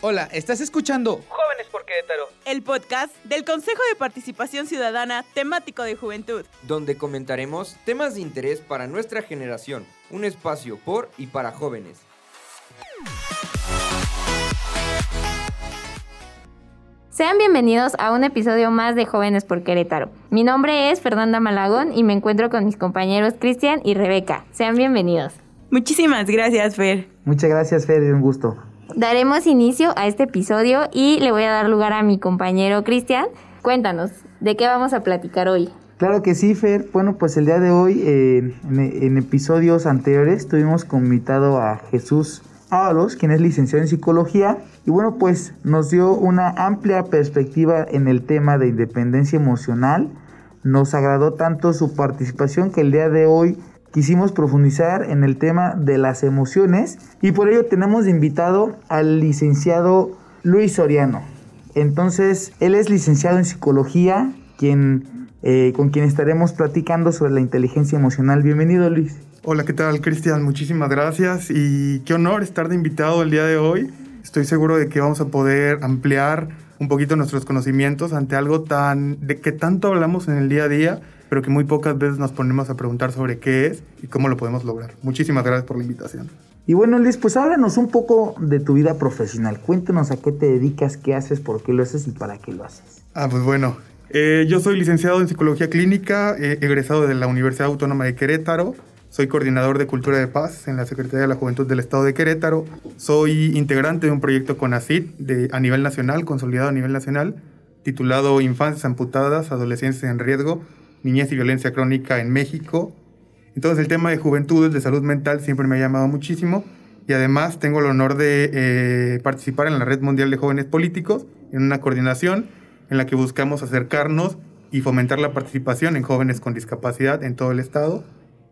Hola, ¿estás escuchando Jóvenes por Querétaro? El podcast del Consejo de Participación Ciudadana temático de juventud. Donde comentaremos temas de interés para nuestra generación. Un espacio por y para jóvenes. Sean bienvenidos a un episodio más de Jóvenes por Querétaro. Mi nombre es Fernanda Malagón y me encuentro con mis compañeros Cristian y Rebeca. Sean bienvenidos. Muchísimas gracias, Fer. Muchas gracias, Fer, es un gusto. Daremos inicio a este episodio y le voy a dar lugar a mi compañero Cristian. Cuéntanos, ¿de qué vamos a platicar hoy? Claro que sí, Fer. Bueno, pues el día de hoy, eh, en, episodios anteriores, tuvimos invitado a Jesús Ábalos, quien es licenciado en psicología, y bueno, pues nos dio una amplia perspectiva en el tema de independencia emocional. Nos agradó tanto su participación que el día de hoy quisimos profundizar en el tema de las emociones y por ello tenemos invitado al licenciado Luis Soriano. Entonces, él es licenciado en psicología, quien, eh, con quien estaremos platicando sobre la inteligencia emocional. Bienvenido, Luis. Hola, ¿qué tal, Cristian? Muchísimas gracias y qué honor estar de invitado el día de hoy. Estoy seguro de que vamos a poder ampliar un poquito nuestros conocimientos ante algo tan de que tanto hablamos en el día a día, pero que muy pocas veces nos ponemos a preguntar sobre qué es y cómo lo podemos lograr. Muchísimas gracias por la invitación. Y bueno, Luis, pues háblanos un poco de tu vida profesional. Cuéntanos a qué te dedicas, qué haces, por qué lo haces y para qué lo haces. Ah, pues bueno, eh, yo soy licenciado en psicología clínica, eh, egresado de la Universidad Autónoma de Querétaro. Soy coordinador de Cultura de Paz en la Secretaría de la Juventud del Estado de Querétaro. Soy integrante de un proyecto con ACID de, a nivel nacional, consolidado a nivel nacional, titulado Infancias amputadas, adolescencia en riesgo, niñez y violencia crónica en México. Entonces el tema de juventudes, de salud mental, siempre me ha llamado muchísimo. Y además tengo el honor de eh, participar en la Red Mundial de Jóvenes Políticos, en una coordinación en la que buscamos acercarnos y fomentar la participación en jóvenes con discapacidad en todo el Estado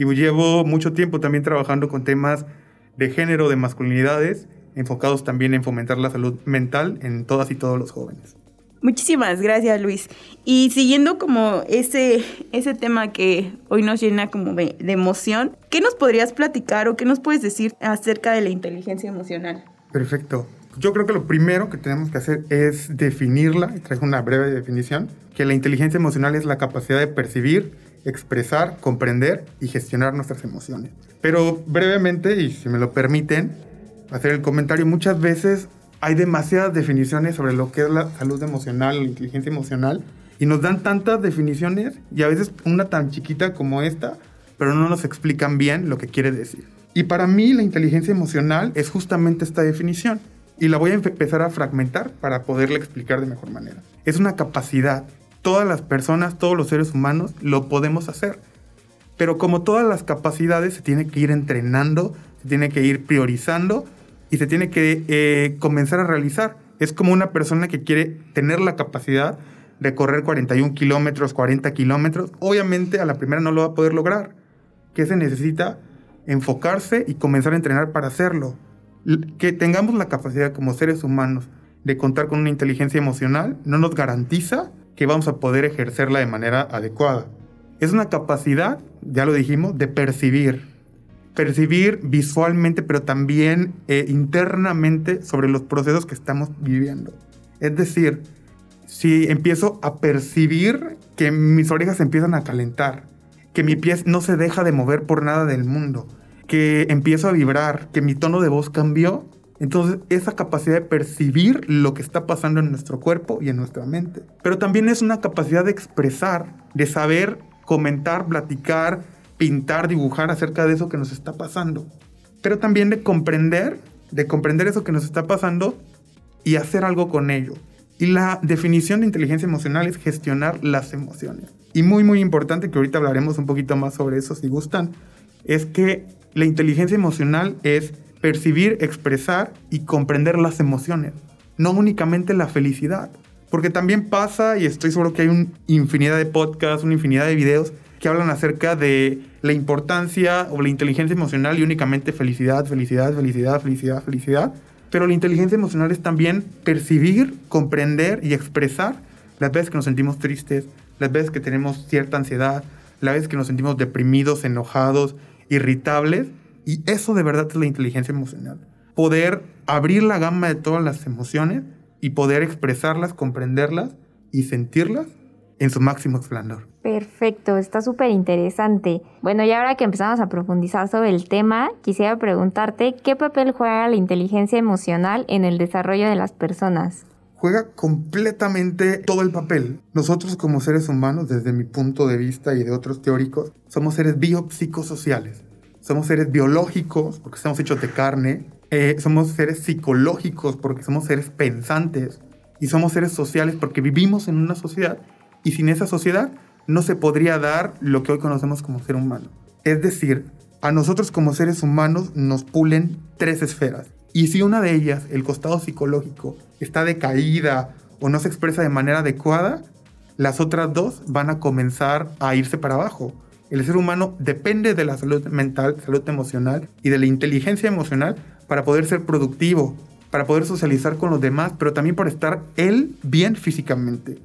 y llevo mucho tiempo también trabajando con temas de género, de masculinidades, enfocados también en fomentar la salud mental en todas y todos los jóvenes. Muchísimas gracias, Luis. Y siguiendo como ese, ese tema que hoy nos llena como de, emoción, ¿qué nos podrías platicar o qué nos puedes decir acerca de la inteligencia emocional? Perfecto. Yo creo que lo primero que tenemos que hacer es definirla, y traigo una breve definición, que la inteligencia emocional es la capacidad de percibir, expresar, comprender y gestionar nuestras emociones. Pero brevemente, y si me lo permiten, hacer el comentario, muchas veces hay demasiadas definiciones sobre lo que es la salud emocional, la inteligencia emocional, y nos dan tantas definiciones y a veces una tan chiquita como esta, pero no nos explican bien lo que quiere decir. Y para mí la inteligencia emocional es justamente esta definición. Y la voy a empezar a fragmentar para poderla explicar de mejor manera. Es una capacidad todas las personas, todos los seres humanos lo podemos hacer. Pero como todas las capacidades se tiene que ir entrenando, se tiene que ir priorizando y se tiene que eh, comenzar a realizar. Es como una persona que quiere tener la capacidad de correr 41 kilómetros, 40 kilómetros. Obviamente a la primera no lo va a poder lograr. ¿Qué se necesita? Enfocarse y comenzar a entrenar para hacerlo. Que tengamos la capacidad como seres humanos de contar con una inteligencia emocional no nos garantiza que vamos a poder ejercerla de manera adecuada. Es una capacidad, ya lo dijimos, de percibir. Percibir visualmente, pero también eh, internamente sobre los procesos que estamos viviendo. Es decir, si empiezo a percibir que mis orejas empiezan a calentar, que mi pie no se deja de mover por nada del mundo, que empiezo a vibrar, que mi tono de voz cambió, entonces, esa capacidad de percibir lo que está pasando en nuestro cuerpo y en nuestra mente. Pero también es una capacidad de expresar, de saber comentar, platicar, pintar, dibujar acerca de eso que nos está pasando. Pero también de comprender, de comprender eso que nos está pasando y hacer algo con ello. Y la definición de inteligencia emocional es gestionar las emociones. Y muy, muy importante, que ahorita hablaremos un poquito más sobre eso si gustan, es que la inteligencia emocional es percibir, expresar y comprender las emociones, no únicamente la felicidad. Porque también pasa, y estoy seguro que hay una infinidad de podcasts, una infinidad de videos que hablan acerca de la importancia o la inteligencia emocional y únicamente felicidad, felicidad, felicidad, felicidad, felicidad. Pero la inteligencia emocional es también percibir, comprender y expresar las veces que nos sentimos tristes, las veces que tenemos cierta ansiedad, las veces que nos sentimos deprimidos, enojados, irritables y eso de verdad es la inteligencia emocional. poder abrir la gama de todas las emociones y poder expresarlas, comprenderlas y sentirlas en su máximo esplendor. Perfecto, está súper interesante. Bueno, y ahora que empezamos a profundizar sobre el tema, quisiera preguntarte qué papel juega la inteligencia emocional en el desarrollo de las personas. Juega completamente todo el papel. Nosotros como seres humanos, desde mi punto de vista y de otros teóricos, somos seres biopsicosociales. Somos seres biológicos porque estamos hechos de carne. Eh, somos seres psicológicos porque somos seres pensantes. Y somos seres sociales porque vivimos en una sociedad. Y sin esa sociedad no se podría dar lo que hoy conocemos como ser humano. Es decir, a nosotros como seres humanos nos pulen tres esferas. Y si una de ellas, el costado psicológico, está decaída o no se expresa de manera adecuada, las otras dos van a comenzar a irse para abajo. El ser humano depende de la salud mental, salud emocional y de la inteligencia emocional para poder ser productivo, para poder socializar con los demás, pero también para estar él bien físicamente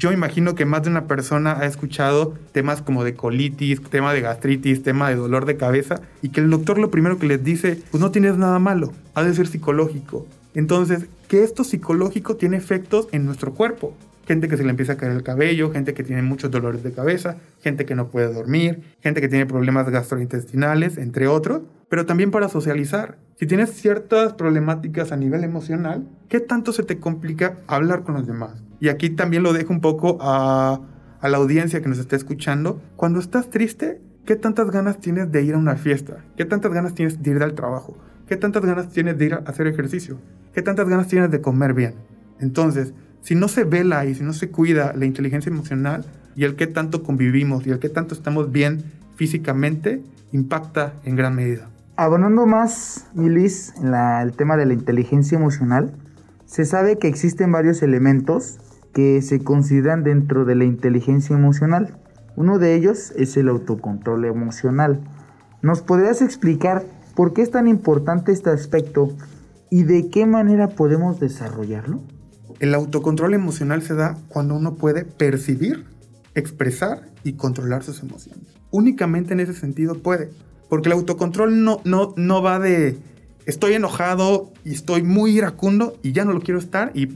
yo imagino que más de una persona ha escuchado temas como de colitis, tema de gastritis, tema de dolor de cabeza, y que el doctor lo primero que les dice, pues no tienes nada malo, ha de ser psicológico. Entonces, que esto psicológico tiene efectos en nuestro cuerpo. Gente que se le empieza a caer el cabello, gente que tiene muchos dolores de cabeza, gente que no puede dormir, gente que tiene problemas gastrointestinales, entre otros, pero también para socializar. Si tienes ciertas problemáticas a nivel emocional, ¿qué tanto se te complica hablar con los demás? Y aquí también lo dejo un poco a, la audiencia que nos está escuchando. Cuando estás triste, ¿qué tantas ganas tienes de ir a una fiesta? ¿Qué tantas ganas tienes de ir al trabajo? ¿Qué tantas ganas tienes de ir a hacer ejercicio? ¿Qué tantas ganas tienes de comer bien? Entonces, si no se vela y si no se cuida la inteligencia emocional y el que tanto convivimos y el que tanto estamos bien físicamente, impacta en gran medida. Abonando más, Milis, en el tema de la inteligencia emocional, se sabe que existen varios elementos que se consideran dentro de la inteligencia emocional. Uno de ellos es el autocontrol emocional. ¿Nos podrías explicar por qué es tan importante este aspecto y de qué manera podemos desarrollarlo? El autocontrol emocional se da cuando uno puede percibir, expresar y controlar sus emociones. Únicamente en ese sentido puede. Porque el autocontrol no, no, no va de estoy enojado y estoy muy iracundo y ya no lo quiero estar y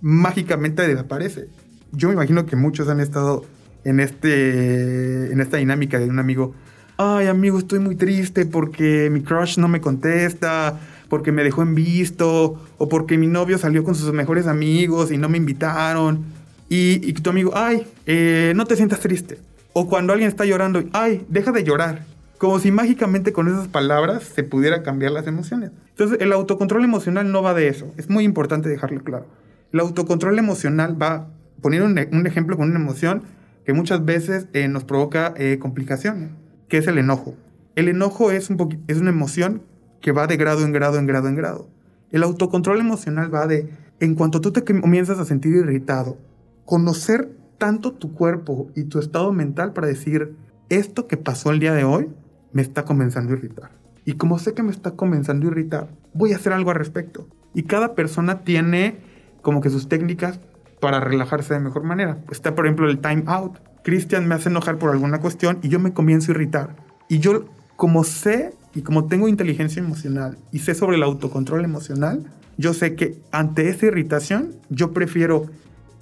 mágicamente desaparece. Yo me imagino que muchos han estado en, este, en esta dinámica de un amigo. Ay, amigo, estoy muy triste porque mi crush no me contesta, porque me dejó en visto, o porque mi novio salió con sus mejores amigos y no me invitaron. Y, tu amigo, ay, eh, no te sientas triste. O cuando alguien está llorando, ay, deja de llorar. Como si mágicamente con esas palabras se pudiera cambiar las emociones. Entonces, el autocontrol emocional no va de eso. Es muy importante dejarlo claro. El autocontrol emocional va, poner un, ejemplo con una emoción que muchas veces eh, nos provoca eh, complicaciones, que es el enojo. El enojo es, un es una emoción que va de grado en grado en grado en grado. El autocontrol emocional va de, en cuanto tú te comienzas a sentir irritado, conocer tanto tu cuerpo y tu estado mental para decir, esto que pasó el día de hoy me está comenzando a irritar. Y como sé que me está comenzando a irritar, voy a hacer algo al respecto. Y cada persona tiene como que sus técnicas para relajarse de mejor manera. Está, por ejemplo, el time out. Cristian me hace enojar por alguna cuestión y yo me comienzo a irritar. Y yo, como sé y como tengo inteligencia emocional y sé sobre el autocontrol emocional, yo sé que ante esa irritación yo prefiero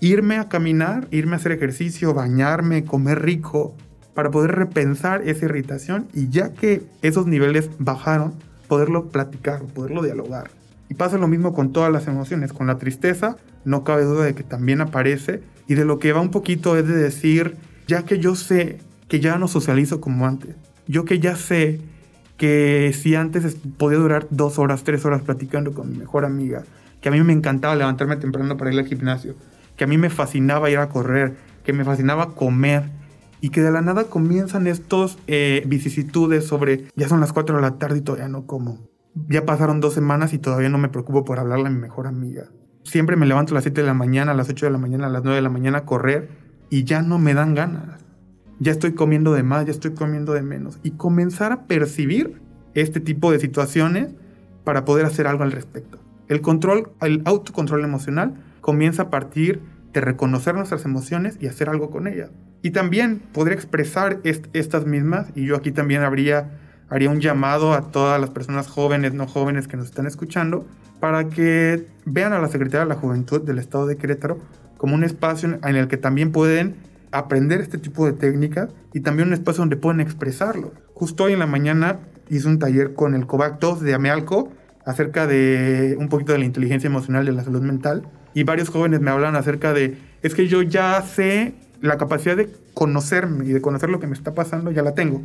irme a caminar, irme a hacer ejercicio, bañarme, comer rico, para poder repensar esa irritación y ya que esos niveles bajaron, poderlo platicar, poderlo dialogar. Pasa lo mismo con todas las emociones. Con la tristeza, no cabe duda de que también aparece. Y de lo que va un poquito es de decir, ya que yo sé que ya no socializo como antes, yo que ya sé que si antes podía durar dos horas, tres horas platicando con mi mejor amiga, que a mí me encantaba levantarme temprano para ir al gimnasio, que a mí me fascinaba ir a correr, que me fascinaba comer, y que de la nada comienzan estos eh, vicisitudes sobre ya son las 4 de la tarde y todavía no como. Ya pasaron dos semanas y todavía no me preocupo por hablarle a mi mejor amiga. Siempre me levanto a las 7 de la mañana, a las 8 de la mañana, a las 9 de la mañana a correr y ya no me dan ganas. Ya estoy comiendo de más, ya estoy comiendo de menos. Y comenzar a percibir este tipo de situaciones para poder hacer algo al respecto. El control, el autocontrol emocional comienza a partir de reconocer nuestras emociones y hacer algo con ellas. Y también podría expresar estas mismas, y yo aquí también habría haría un llamado a todas las personas jóvenes, no jóvenes que nos están escuchando, para que vean a la Secretaría de la Juventud del Estado de Querétaro como un espacio en el que también pueden aprender este tipo de técnicas y también un espacio donde pueden expresarlo. Justo hoy en la mañana hice un taller con el COVAC 2 de Amealco acerca de un poquito de la inteligencia emocional de la salud mental y varios jóvenes me hablan acerca de, es que yo ya sé la capacidad de conocerme y de conocer lo que me está pasando, ya la tengo.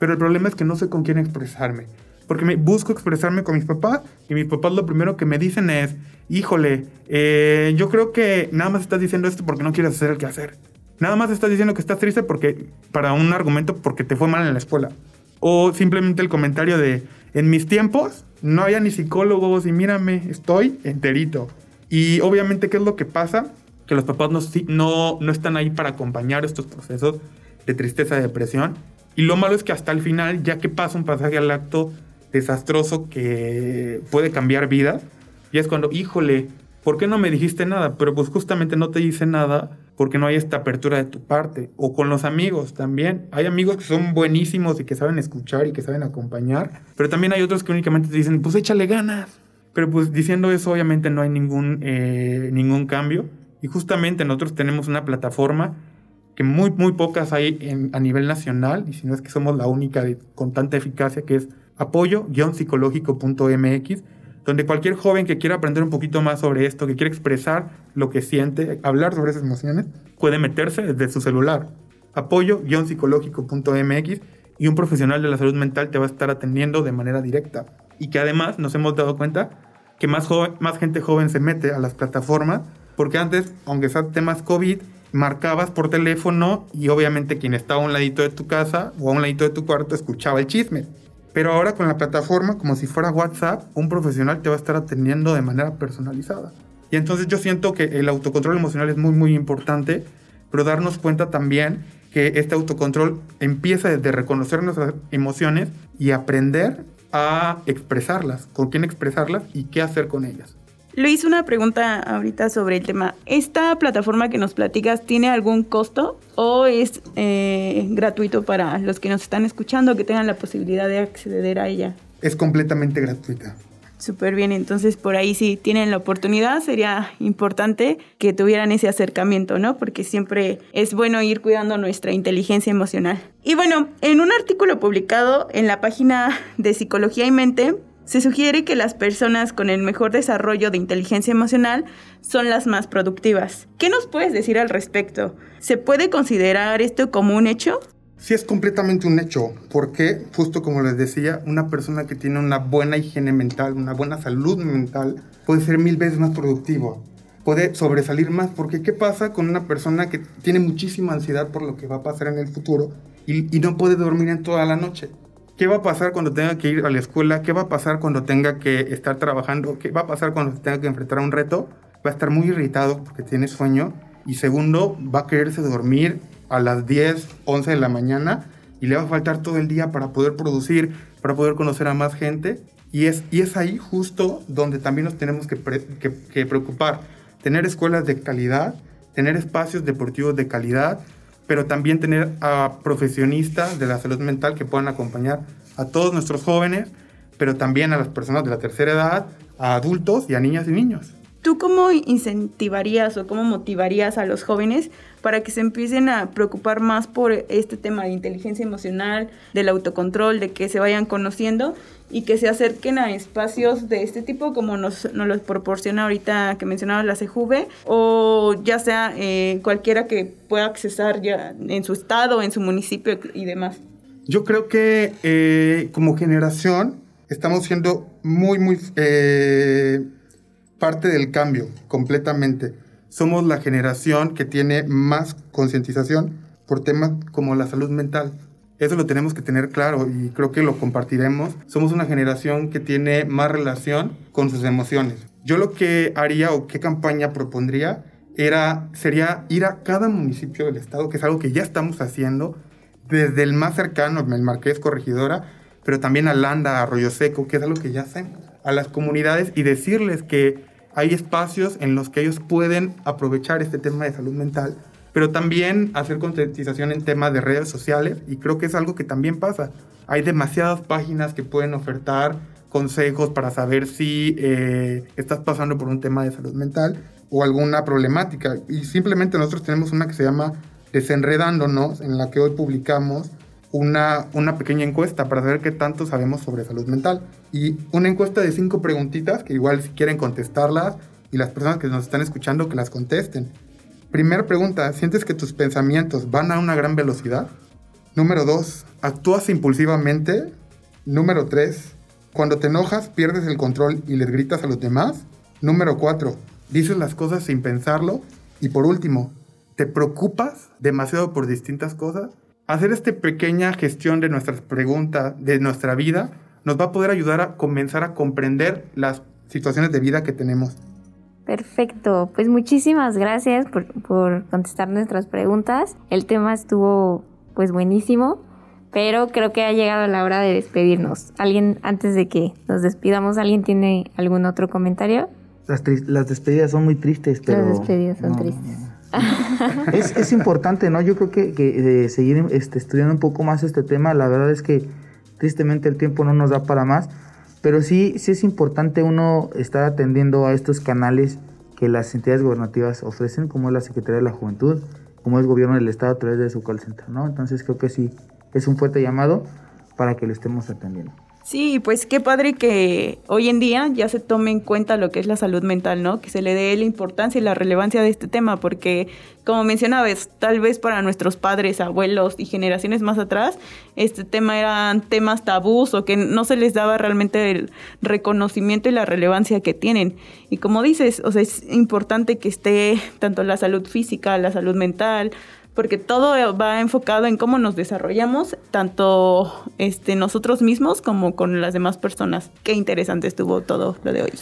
Pero el problema es que no sé con quién expresarme. Porque me busco expresarme con mis papás y mis papás lo primero que me dicen es, híjole, eh, yo creo que nada más estás diciendo esto porque no quieres hacer el que hacer. Nada más estás diciendo que estás triste porque, para un argumento porque te fue mal en la escuela. O simplemente el comentario de, en mis tiempos no había ni psicólogos y mírame, estoy enterito. Y obviamente, ¿qué es lo que pasa? Que los papás no, no, no están ahí para acompañar estos procesos de tristeza y depresión. Y lo malo es que hasta el final, ya que pasa un pasaje al acto desastroso que puede cambiar vidas, y es cuando, híjole, ¿por qué no me dijiste nada? Pero pues justamente no te dice nada porque no hay esta apertura de tu parte. O con los amigos también. Hay amigos que son buenísimos y que saben escuchar y que saben acompañar, pero también hay otros que únicamente te dicen, pues échale ganas. Pero pues diciendo eso obviamente no hay ningún, eh, ningún cambio. Y justamente nosotros tenemos una plataforma que muy, muy pocas hay a nivel nacional, y si no es que somos la única con tanta eficacia, que es apoyo-psicológico.mx donde cualquier joven que quiera aprender un poquito más sobre esto, que quiera expresar lo que siente, hablar sobre esas emociones, puede meterse desde su celular. Apoyo-psicológico.mx y un profesional de la salud mental te va a estar atendiendo de manera directa. Y que además nos hemos dado cuenta que más, más gente joven se mete a las plataformas, porque antes, aunque sean temas COVID, marcabas por teléfono y obviamente quien estaba a un ladito de tu casa o a un ladito de tu cuarto escuchaba el chisme. Pero ahora con la plataforma, como si fuera WhatsApp, un profesional te va a estar atendiendo de manera personalizada. Y entonces yo siento que el autocontrol emocional es muy, muy importante, pero darnos cuenta también que este autocontrol empieza desde reconocer nuestras emociones y aprender a expresarlas, con quién expresarlas y qué hacer con ellas. Luis, una pregunta ahorita sobre el tema. ¿Esta plataforma que nos platicas tiene algún costo o es eh, gratuito para los que nos están escuchando que tengan la posibilidad de acceder a ella? Es completamente gratuita. Súper bien, entonces por ahí si tienen la oportunidad sería importante que tuvieran ese acercamiento, ¿no? Porque siempre es bueno ir cuidando nuestra inteligencia emocional. Y bueno, en un artículo publicado en la página de Psicología y Mente, se sugiere que las personas con el mejor desarrollo de inteligencia emocional son las más productivas. ¿Qué nos puedes decir al respecto? ¿Se puede considerar esto como un hecho? Sí, es completamente un hecho, porque justo como les decía, una persona que tiene una buena higiene mental, una buena salud mental, puede ser mil veces más productivo, puede sobresalir más, porque ¿qué pasa con una persona que tiene muchísima ansiedad por lo que va a pasar en el futuro y, y no puede dormir en toda la noche? ¿Qué va a pasar cuando tenga que ir a la escuela? ¿Qué va a pasar cuando tenga que estar trabajando? ¿Qué va a pasar cuando tenga que enfrentar un reto? Va a estar muy irritado porque tiene sueño. Y segundo, va a quererse dormir a las 10, 11 de la mañana y le va a faltar todo el día para poder producir, para poder conocer a más gente. Y es, y es ahí justo donde también nos tenemos que, que preocupar. Tener escuelas de calidad, tener espacios deportivos de calidad, pero también tener a profesionistas de la salud mental que puedan acompañar a todos nuestros jóvenes, pero también a las personas de la tercera edad, a adultos y a niñas y niños. ¿Tú cómo incentivarías o cómo motivarías a los jóvenes para que se empiecen a preocupar más por este tema de inteligencia emocional, del autocontrol, de que se vayan conociendo y que se acerquen a espacios de este tipo como nos, nos los proporciona ahorita que mencionaba la CJV o ya sea eh, cualquiera que pueda accesar ya en su estado, en su municipio y demás. Yo creo que eh, como generación estamos siendo muy, muy eh, parte del cambio completamente. Somos la generación que tiene más concientización por temas como la salud mental. Eso lo tenemos que tener claro y creo que lo compartiremos. Somos una generación que tiene más relación con sus emociones. Yo lo que haría o qué campaña propondría era, sería ir a cada municipio del estado, que es algo que ya estamos haciendo, desde el más cercano, el Marqués Corregidora, pero también a Landa, Arroyo Seco, que es algo que ya hacemos, a las comunidades y decirles que hay espacios en los que ellos pueden aprovechar este tema de salud mental pero también hacer concientización en temas de redes sociales y creo que es algo que también pasa. Hay demasiadas páginas que pueden ofertar consejos para saber si eh, estás pasando por un tema de salud mental o alguna problemática. Y simplemente nosotros tenemos una que se llama Desenredándonos, en la que hoy publicamos una, una pequeña encuesta para saber qué tanto sabemos sobre salud mental. Y una encuesta de cinco preguntitas que igual si quieren contestarlas y las personas que nos están escuchando que las contesten. Primera pregunta, ¿sientes que tus pensamientos van a una gran velocidad? Número dos, ¿actúas impulsivamente? Número tres, cuando te enojas pierdes el control y les gritas a los demás? Número cuatro, dices las cosas sin pensarlo. Y por último, ¿te preocupas demasiado por distintas cosas? Hacer esta pequeña gestión de nuestras preguntas, de nuestra vida, nos va a poder ayudar a comenzar a comprender las situaciones de vida que tenemos. Perfecto, pues muchísimas gracias por, por, contestar nuestras preguntas. El tema estuvo pues buenísimo, pero creo que ha llegado la hora de despedirnos. ¿Alguien, antes de que nos despidamos, alguien tiene algún otro comentario? Las, las despedidas son muy tristes, pero... Las despedidas son no, tristes. No, es, es, importante, ¿no? Yo creo que, que eh, seguir este, estudiando un poco más este tema, la verdad es que tristemente el tiempo no nos da para más pero sí, sí es importante uno estar atendiendo a estos canales que las entidades gubernativas ofrecen, como es la Secretaría de la Juventud, como es el gobierno del Estado a través de su call center, ¿no? Entonces creo que sí, es un fuerte llamado para que lo estemos atendiendo. Sí, pues qué padre que hoy en día ya se tome en cuenta lo que es la salud mental, ¿no? Que se le dé la importancia y la relevancia de este tema, porque como mencionabas, tal vez para nuestros padres, abuelos y generaciones más atrás, este tema eran temas tabús o que no se les daba realmente el reconocimiento y la relevancia que tienen. Y como dices, o sea, es importante que esté tanto la salud física, la salud mental, porque todo va enfocado en cómo nos desarrollamos, tanto este, nosotros mismos como con las demás personas. Qué interesante estuvo todo lo de hoy.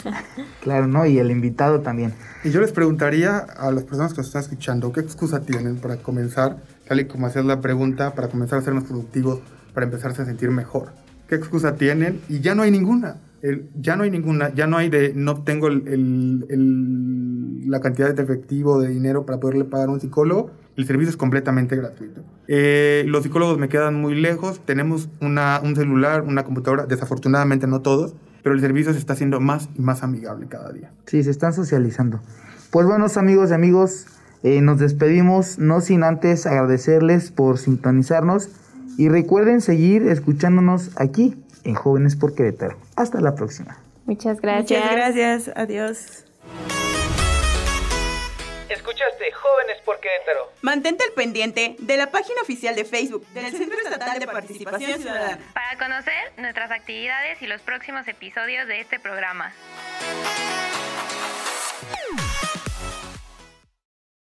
Claro, ¿no? Y el invitado también. Y yo les preguntaría a las personas que nos están escuchando, ¿qué excusa tienen para comenzar, tal y como hacías la pregunta, para comenzar a ser más productivos, para empezarse a sentir mejor? ¿Qué excusa tienen? Y ya no hay ninguna. El, ya no hay ninguna, ya no hay de no tengo el, el, el, la cantidad de efectivo, de dinero para poderle pagar a un psicólogo. El servicio es completamente gratuito. Eh, los psicólogos me quedan muy lejos. Tenemos una, un celular, una computadora, desafortunadamente no todos, pero el servicio se está haciendo más y más amigable cada día. Sí, se están socializando. Pues buenos amigos y amigos, eh, nos despedimos, no sin antes agradecerles por sintonizarnos y recuerden seguir escuchándonos aquí en Jóvenes por Querétaro. Hasta la próxima. Muchas gracias. Muchas gracias. Adiós. Jóvenes por Querétaro. Mantente al pendiente de la página oficial de Facebook del Centro Estatal de Participación Ciudadana para conocer nuestras actividades y los próximos episodios de este programa.